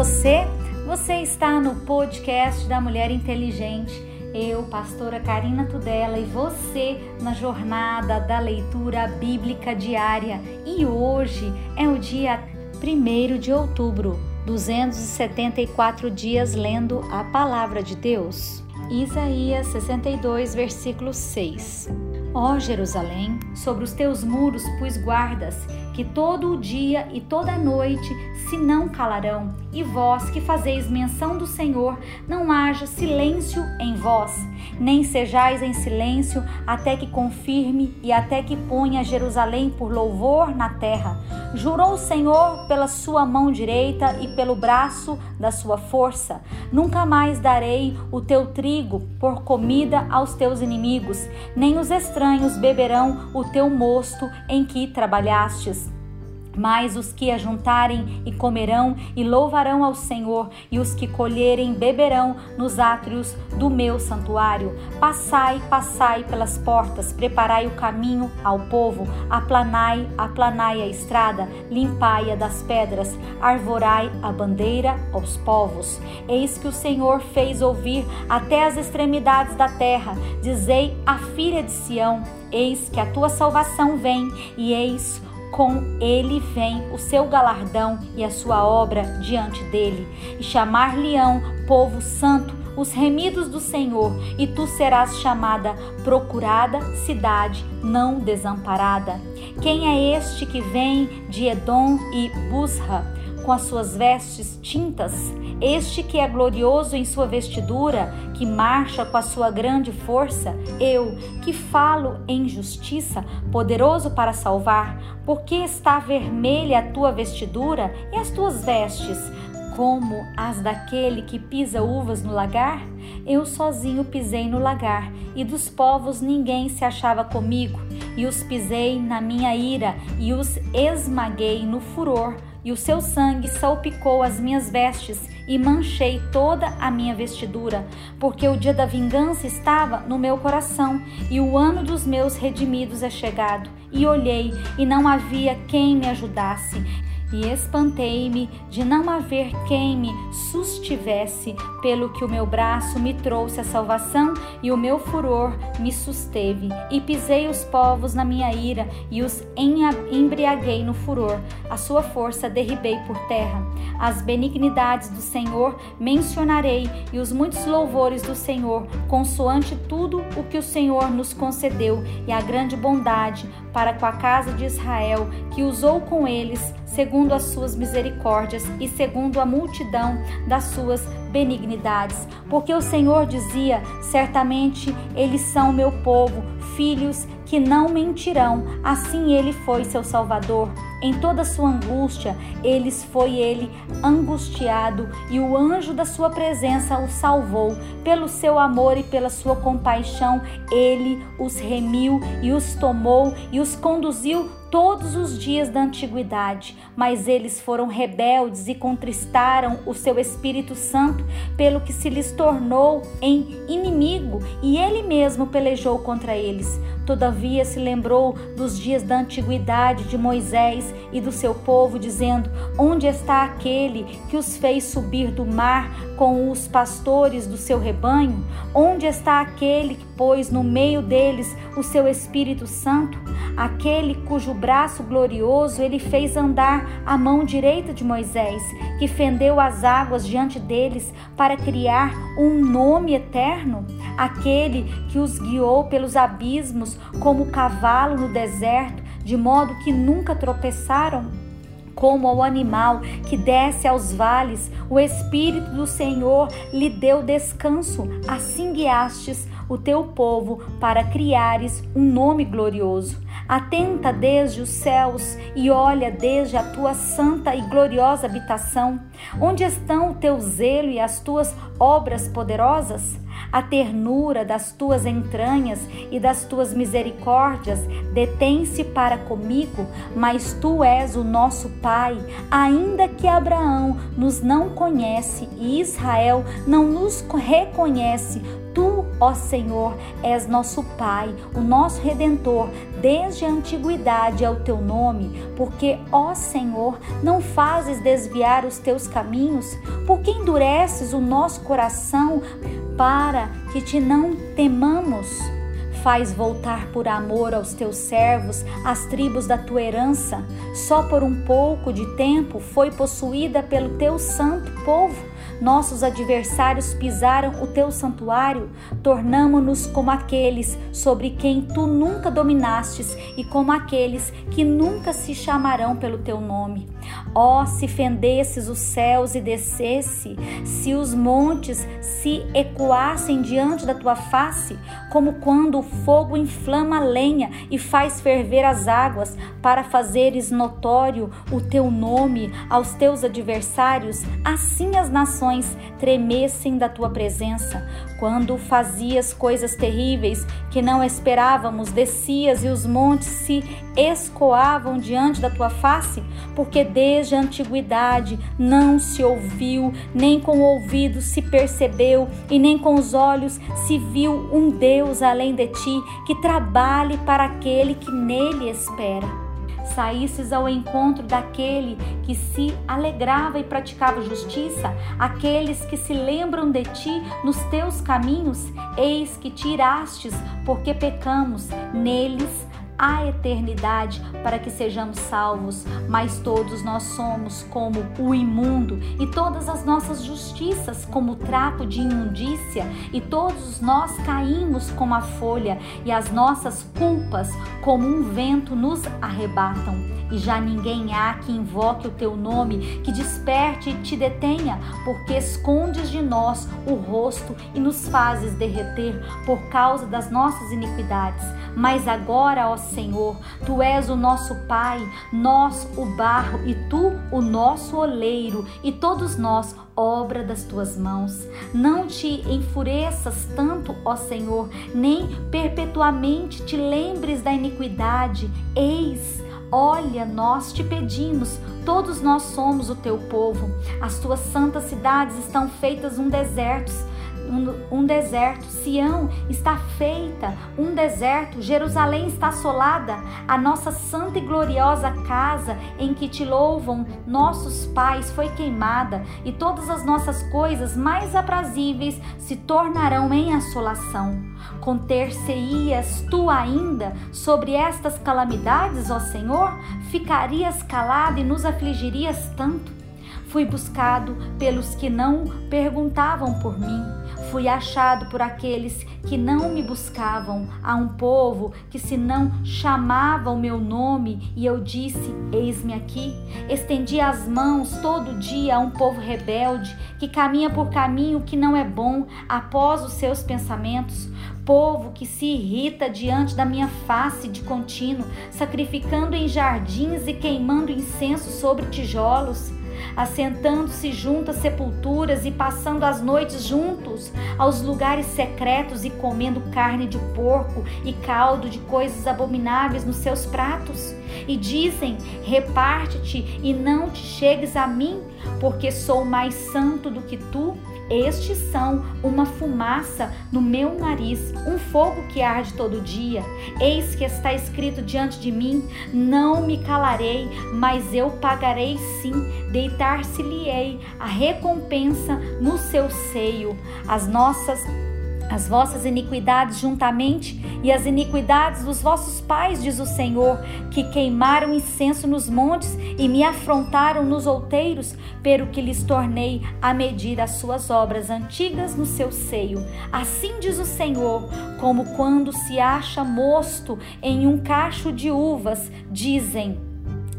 você? Você está no podcast da Mulher Inteligente. Eu, pastora Karina Tudela, e você na jornada da leitura bíblica diária. E hoje é o dia 1 de outubro, 274 dias lendo a palavra de Deus. Isaías 62, versículo 6. Ó Jerusalém, sobre os teus muros pus guardas, que todo o dia e toda a noite se não calarão, e vós que fazeis menção do Senhor, não haja silêncio em vós, nem sejais em silêncio até que confirme e até que ponha Jerusalém por louvor na terra. Jurou o Senhor pela sua mão direita e pelo braço da sua força: Nunca mais darei o teu trigo por comida aos teus inimigos, nem os estranhos beberão o teu mosto em que trabalhastes. Mas os que ajuntarem e comerão e louvarão ao Senhor, e os que colherem beberão nos átrios do meu santuário. Passai, passai pelas portas, preparai o caminho ao povo, aplanai, aplanai a estrada, limpai-a das pedras, arvorai a bandeira aos povos. Eis que o Senhor fez ouvir até as extremidades da terra. Dizei à filha de Sião: Eis que a tua salvação vem, e eis com ele vem o seu galardão e a sua obra diante dele, e chamar-lhe-ão povo santo, os remidos do Senhor, e tu serás chamada procurada cidade não desamparada. Quem é este que vem de Edom e Busra? Com as suas vestes tintas, este que é glorioso em sua vestidura, que marcha com a sua grande força, eu, que falo em justiça, poderoso para salvar, porque está vermelha a tua vestidura e as tuas vestes, como as daquele que pisa uvas no lagar? Eu sozinho pisei no lagar, e dos povos ninguém se achava comigo, e os pisei na minha ira, e os esmaguei no furor e o seu sangue salpicou as minhas vestes e manchei toda a minha vestidura, porque o dia da vingança estava no meu coração e o ano dos meus redimidos é chegado. E olhei, e não havia quem me ajudasse e espantei-me de não haver quem me sustivesse, pelo que o meu braço me trouxe a salvação e o meu furor me susteve. E pisei os povos na minha ira e os embriaguei no furor. A sua força derribei por terra. As benignidades do Senhor mencionarei e os muitos louvores do Senhor, consoante tudo o que o Senhor nos concedeu e a grande bondade para com a casa de Israel, que usou com eles segundo as suas misericórdias e segundo a multidão das suas benignidades. Porque o Senhor dizia: certamente eles são meu povo, filhos que não mentirão. Assim ele foi seu Salvador. Em toda sua angústia, eles foi ele angustiado, e o anjo da sua presença o salvou. Pelo seu amor e pela sua compaixão, ele os remiu e os tomou e os conduziu todos os dias da antiguidade, mas eles foram rebeldes e contristaram o seu Espírito Santo, pelo que se lhes tornou em inimigo, e ele mesmo pelejou contra eles. Todavia se lembrou dos dias da antiguidade de Moisés e do seu povo, dizendo: Onde está aquele que os fez subir do mar com os pastores do seu rebanho? Onde está aquele que pôs no meio deles o seu Espírito Santo? Aquele cujo braço glorioso ele fez andar à mão direita de Moisés, que fendeu as águas diante deles para criar um nome eterno? Aquele que os guiou pelos abismos como cavalo no deserto, de modo que nunca tropeçaram? Como ao animal que desce aos vales, o Espírito do Senhor lhe deu descanso, assim guiastes o teu povo para criares um nome glorioso. Atenta desde os céus e olha desde a tua santa e gloriosa habitação. Onde estão o teu zelo e as tuas obras poderosas? A ternura das tuas entranhas e das tuas misericórdias detém-se para comigo, mas tu és o nosso Pai, ainda que Abraão nos não conhece e Israel não nos reconhece, Tu, ó Senhor, és nosso Pai, o nosso Redentor, desde a antiguidade é o teu nome, porque, ó Senhor, não fazes desviar os teus caminhos, porque endureces o nosso coração para que te não temamos. Faz voltar por amor aos teus servos as tribos da tua herança. Só por um pouco de tempo foi possuída pelo teu santo povo nossos adversários pisaram o teu santuário, tornamo-nos como aqueles sobre quem tu nunca dominastes e como aqueles que nunca se chamarão pelo teu nome. Ó, oh, se fendesses os céus e descesse, se os montes se ecoassem diante da tua face, como quando o fogo inflama a lenha e faz ferver as águas, para fazeres notório o teu nome aos teus adversários, assim as nações tremessem da tua presença. Quando fazias coisas terríveis que não esperávamos, descias e os montes se escoavam diante da tua face, porque desde a antiguidade não se ouviu, nem com o ouvido se percebeu, e nem com os olhos se viu um Deus além de ti que trabalhe para aquele que nele espera. Saísses ao encontro daquele que se alegrava e praticava justiça, aqueles que se lembram de ti nos teus caminhos, eis que tirastes, porque pecamos, neles a eternidade para que sejamos salvos, mas todos nós somos como o imundo e todas as nossas justiças como trapo de imundícia e todos nós caímos como a folha e as nossas culpas como um vento nos arrebatam e já ninguém há que invoque o teu nome, que desperte e te detenha, porque escondes de nós o rosto e nos fazes derreter por causa das nossas iniquidades. Mas agora, ó Senhor, tu és o nosso Pai, nós o barro e tu o nosso oleiro, e todos nós obra das tuas mãos. Não te enfureças tanto, ó Senhor, nem perpetuamente te lembres da iniquidade. Eis, Olha, nós te pedimos, todos nós somos o teu povo. As tuas santas cidades estão feitas um deserto um, um deserto, Sião está feita um deserto, Jerusalém está assolada, a nossa santa e gloriosa casa em que te louvam nossos pais foi queimada, e todas as nossas coisas mais aprazíveis se tornarão em assolação. Conter-se-ias tu ainda sobre estas calamidades, ó Senhor? Ficarias calado e nos afligirias tanto? Fui buscado pelos que não perguntavam por mim. Fui achado por aqueles que não me buscavam. A um povo que se não chamava o meu nome, e eu disse: Eis-me aqui. Estendi as mãos todo dia a um povo rebelde que caminha por caminho que não é bom após os seus pensamentos. Povo que se irrita diante da minha face de contínuo, sacrificando em jardins e queimando incenso sobre tijolos assentando-se junto às sepulturas e passando as noites juntos aos lugares secretos e comendo carne de porco e caldo de coisas abomináveis nos seus pratos. E dizem: Reparte-te e não te chegues a mim, porque sou mais santo do que tu estes são uma fumaça no meu nariz, um fogo que arde todo dia. Eis que está escrito diante de mim: não me calarei, mas eu pagarei sim, deitar-se-lhe-ei a recompensa no seu seio. As nossas as vossas iniquidades juntamente e as iniquidades dos vossos pais, diz o Senhor, que queimaram incenso nos montes e me afrontaram nos outeiros, pelo que lhes tornei a medir as suas obras antigas no seu seio. Assim diz o Senhor, como quando se acha mosto em um cacho de uvas, dizem: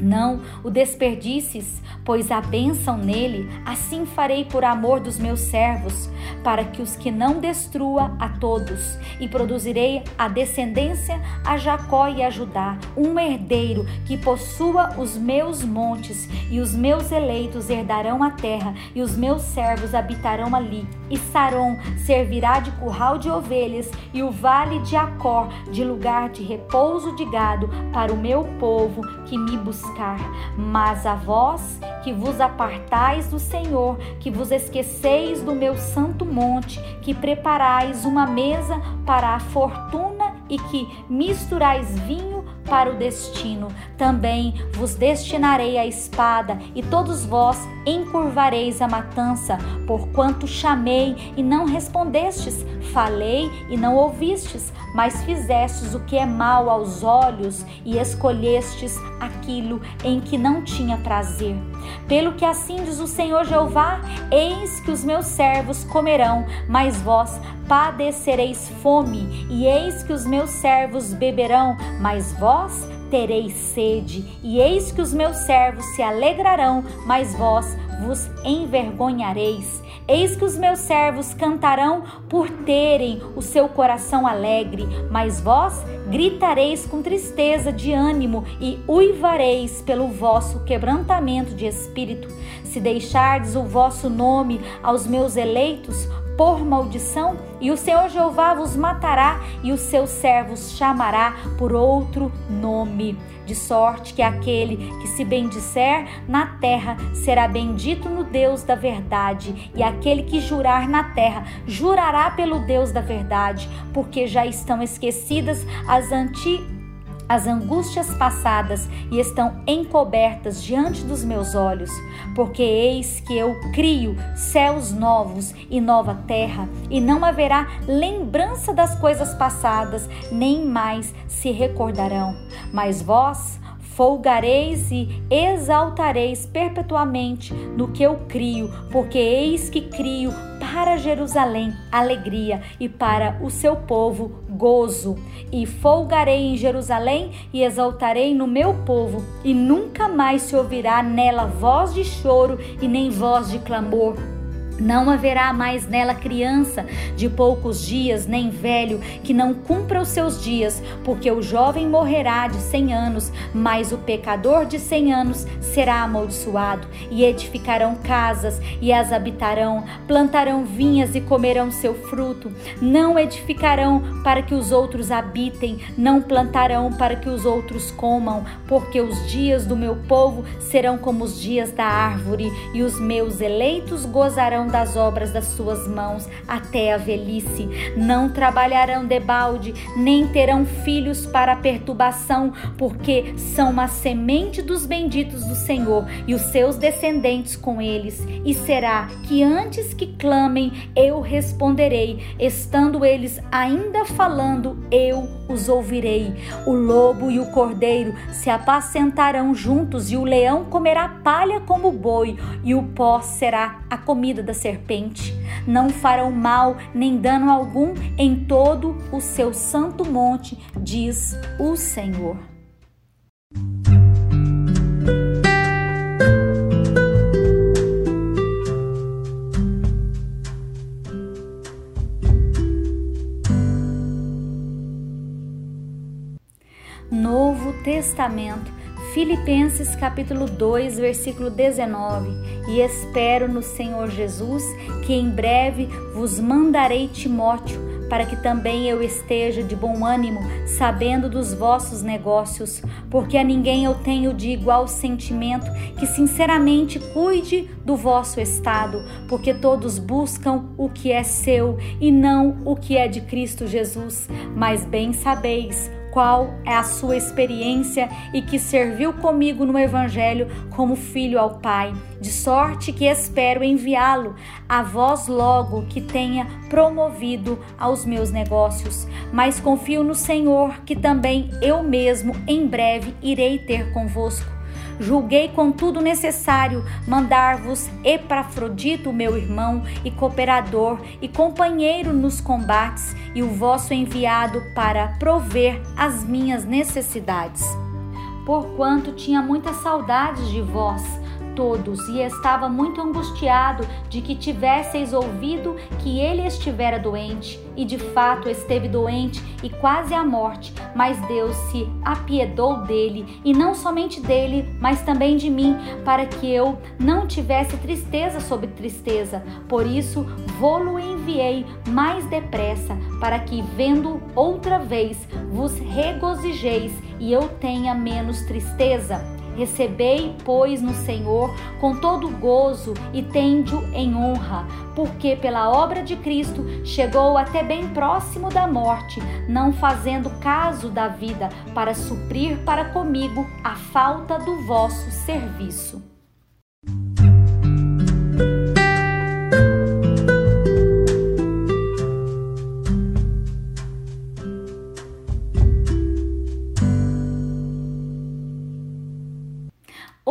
não o desperdices, pois há bênção nele, assim farei por amor dos meus servos. Para que os que não destrua a todos, e produzirei a descendência a Jacó e a Judá, um herdeiro que possua os meus montes, e os meus eleitos herdarão a terra, e os meus servos habitarão ali. E Saron servirá de curral de ovelhas, e o vale de Acor de lugar de repouso de gado para o meu povo que me buscar. Mas a vós que vos apartais do Senhor, que vos esqueceis do meu santo monte, que preparais uma mesa para a fortuna e que misturais vinho para o destino. Também vos destinarei a espada, e todos vós encurvareis a matança, porquanto chamei e não respondestes, falei e não ouvistes, mas fizestes o que é mal aos olhos e escolhestes aquilo em que não tinha prazer. Pelo que assim diz o Senhor Jeová: Eis que os meus servos comerão, mas vós padecereis fome, e eis que os meus servos beberão, mas vós tereis sede, e eis que os meus servos se alegrarão, mas vós vos envergonhareis. Eis que os meus servos cantarão por terem o seu coração alegre, mas vós gritareis com tristeza de ânimo e uivareis pelo vosso quebrantamento de espírito. Se deixardes o vosso nome aos meus eleitos, por maldição, e o Senhor Jeová vos matará, e os seus servos chamará por outro nome. De sorte que aquele que se bendisser na terra será bendito no Deus da verdade, e aquele que jurar na terra jurará pelo Deus da verdade, porque já estão esquecidas as antigas as angústias passadas e estão encobertas diante dos meus olhos, porque eis que eu crio céus novos e nova terra, e não haverá lembrança das coisas passadas, nem mais se recordarão. Mas vós folgareis e exaltareis perpetuamente no que eu crio, porque eis que crio para Jerusalém alegria e para o seu povo gozo. E folgarei em Jerusalém e exaltarei no meu povo, e nunca mais se ouvirá nela voz de choro e nem voz de clamor não haverá mais nela criança de poucos dias, nem velho que não cumpra os seus dias, porque o jovem morrerá de cem anos, mas o pecador de cem anos será amaldiçoado. E edificarão casas e as habitarão, plantarão vinhas e comerão seu fruto. Não edificarão para que os outros habitem, não plantarão para que os outros comam, porque os dias do meu povo serão como os dias da árvore, e os meus eleitos gozarão das obras das suas mãos até a velhice. Não trabalharão debalde, nem terão filhos para perturbação, porque são uma semente dos benditos do Senhor e os seus descendentes com eles. E será que antes que clamem, eu responderei, estando eles ainda falando, eu os ouvirei. O lobo e o cordeiro se apacentarão juntos, e o leão comerá palha como boi, e o pó será a comida da serpente. Não farão mal nem dano algum em todo o seu santo monte, diz o Senhor. Novo Testamento Filipenses capítulo 2, versículo 19. E espero no Senhor Jesus que em breve vos mandarei Timóteo, para que também eu esteja de bom ânimo, sabendo dos vossos negócios, porque a ninguém eu tenho de igual sentimento que sinceramente cuide do vosso estado, porque todos buscam o que é seu e não o que é de Cristo Jesus. Mas bem sabeis qual é a sua experiência e que serviu comigo no Evangelho como filho ao Pai, de sorte que espero enviá-lo a vós logo que tenha promovido aos meus negócios. Mas confio no Senhor que também eu mesmo em breve irei ter convosco julguei contudo necessário mandar-vos Epafrodito, meu irmão e cooperador e companheiro nos combates, e o vosso enviado para prover as minhas necessidades. Porquanto tinha muitas saudades de vós, todos e estava muito angustiado de que tivesseis ouvido que ele estivera doente, e de fato esteve doente e quase à morte, mas Deus se apiedou dele, e não somente dele, mas também de mim, para que eu não tivesse tristeza sobre tristeza. Por isso, vou-lo enviei mais depressa, para que, vendo outra vez, vos regozijeis e eu tenha menos tristeza. Recebei, pois, no Senhor com todo gozo e tende-o em honra, porque pela obra de Cristo chegou até bem próximo da morte, não fazendo caso da vida, para suprir para comigo a falta do vosso serviço.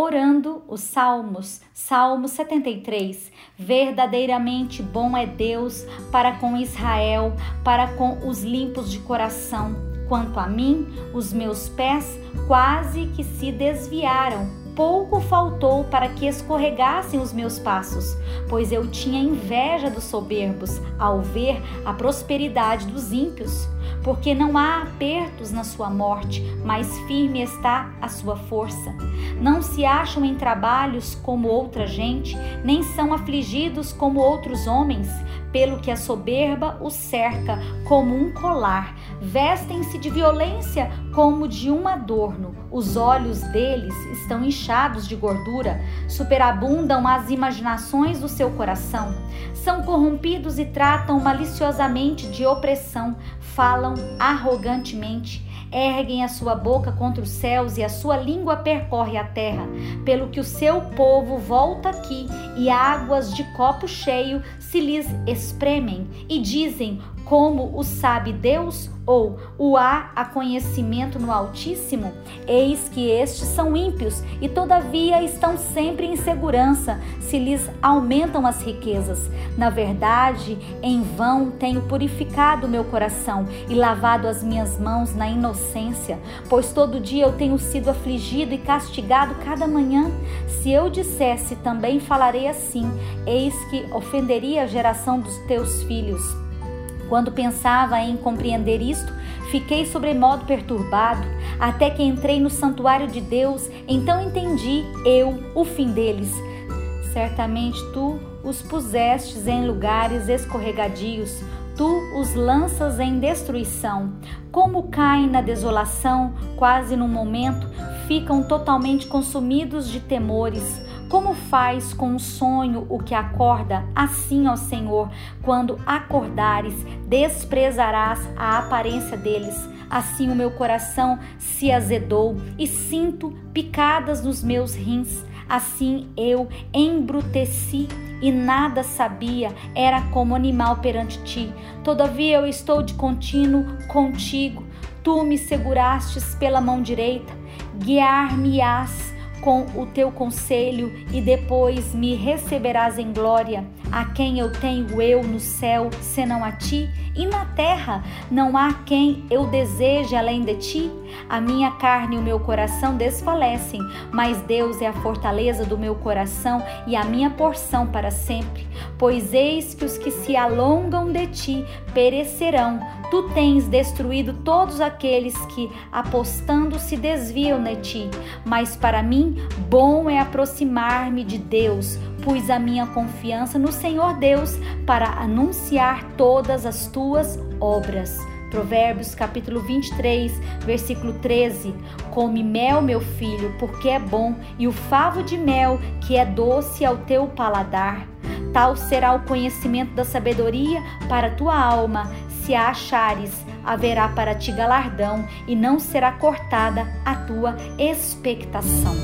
Orando os Salmos, Salmo 73. Verdadeiramente bom é Deus para com Israel, para com os limpos de coração. Quanto a mim, os meus pés quase que se desviaram pouco faltou para que escorregassem os meus passos, pois eu tinha inveja dos soberbos ao ver a prosperidade dos ímpios. Porque não há apertos na sua morte, mas firme está a sua força. Não se acham em trabalhos como outra gente, nem são afligidos como outros homens, pelo que a soberba os cerca como um colar. Vestem-se de violência como de um adorno. Os olhos deles estão inchados de gordura, superabundam as imaginações do seu coração. São corrompidos e tratam maliciosamente de opressão, falam arrogantemente erguem a sua boca contra os céus e a sua língua percorre a terra, pelo que o seu povo volta aqui e águas de copo cheio se lhes espremem e dizem: como o sabe Deus? Ou o há a conhecimento no Altíssimo? Eis que estes são ímpios e todavia estão sempre em segurança, se lhes aumentam as riquezas. Na verdade, em vão tenho purificado meu coração e lavado as minhas mãos na inocência, pois todo dia eu tenho sido afligido e castigado cada manhã. Se eu dissesse também falarei assim, eis que ofenderia a geração dos teus filhos. Quando pensava em compreender isto, fiquei sobremodo perturbado, até que entrei no santuário de Deus, então entendi eu o fim deles. Certamente tu os pusestes em lugares escorregadios, tu os lanças em destruição. Como caem na desolação, quase num momento, ficam totalmente consumidos de temores. Como faz com o sonho o que acorda, assim, ó Senhor, quando acordares, desprezarás a aparência deles. Assim o meu coração se azedou e sinto picadas nos meus rins. Assim eu embruteci e nada sabia, era como animal perante ti. Todavia eu estou de contínuo contigo. Tu me segurastes pela mão direita, guiar-me-ás com o teu conselho e depois me receberás em glória. A quem eu tenho eu no céu, senão a ti? E na terra não há quem eu deseje além de ti? A minha carne e o meu coração desfalecem, mas Deus é a fortaleza do meu coração e a minha porção para sempre. Pois eis que os que se alongam de ti perecerão. Tu tens destruído todos aqueles que, apostando, se desviam de ti. Mas para mim, bom é aproximar-me de Deus pus a minha confiança no Senhor Deus para anunciar todas as tuas obras. Provérbios capítulo 23, versículo 13. Come mel, meu filho, porque é bom, e o favo de mel, que é doce ao teu paladar. Tal será o conhecimento da sabedoria para tua alma. Se a achares, haverá para ti galardão, e não será cortada a tua expectação.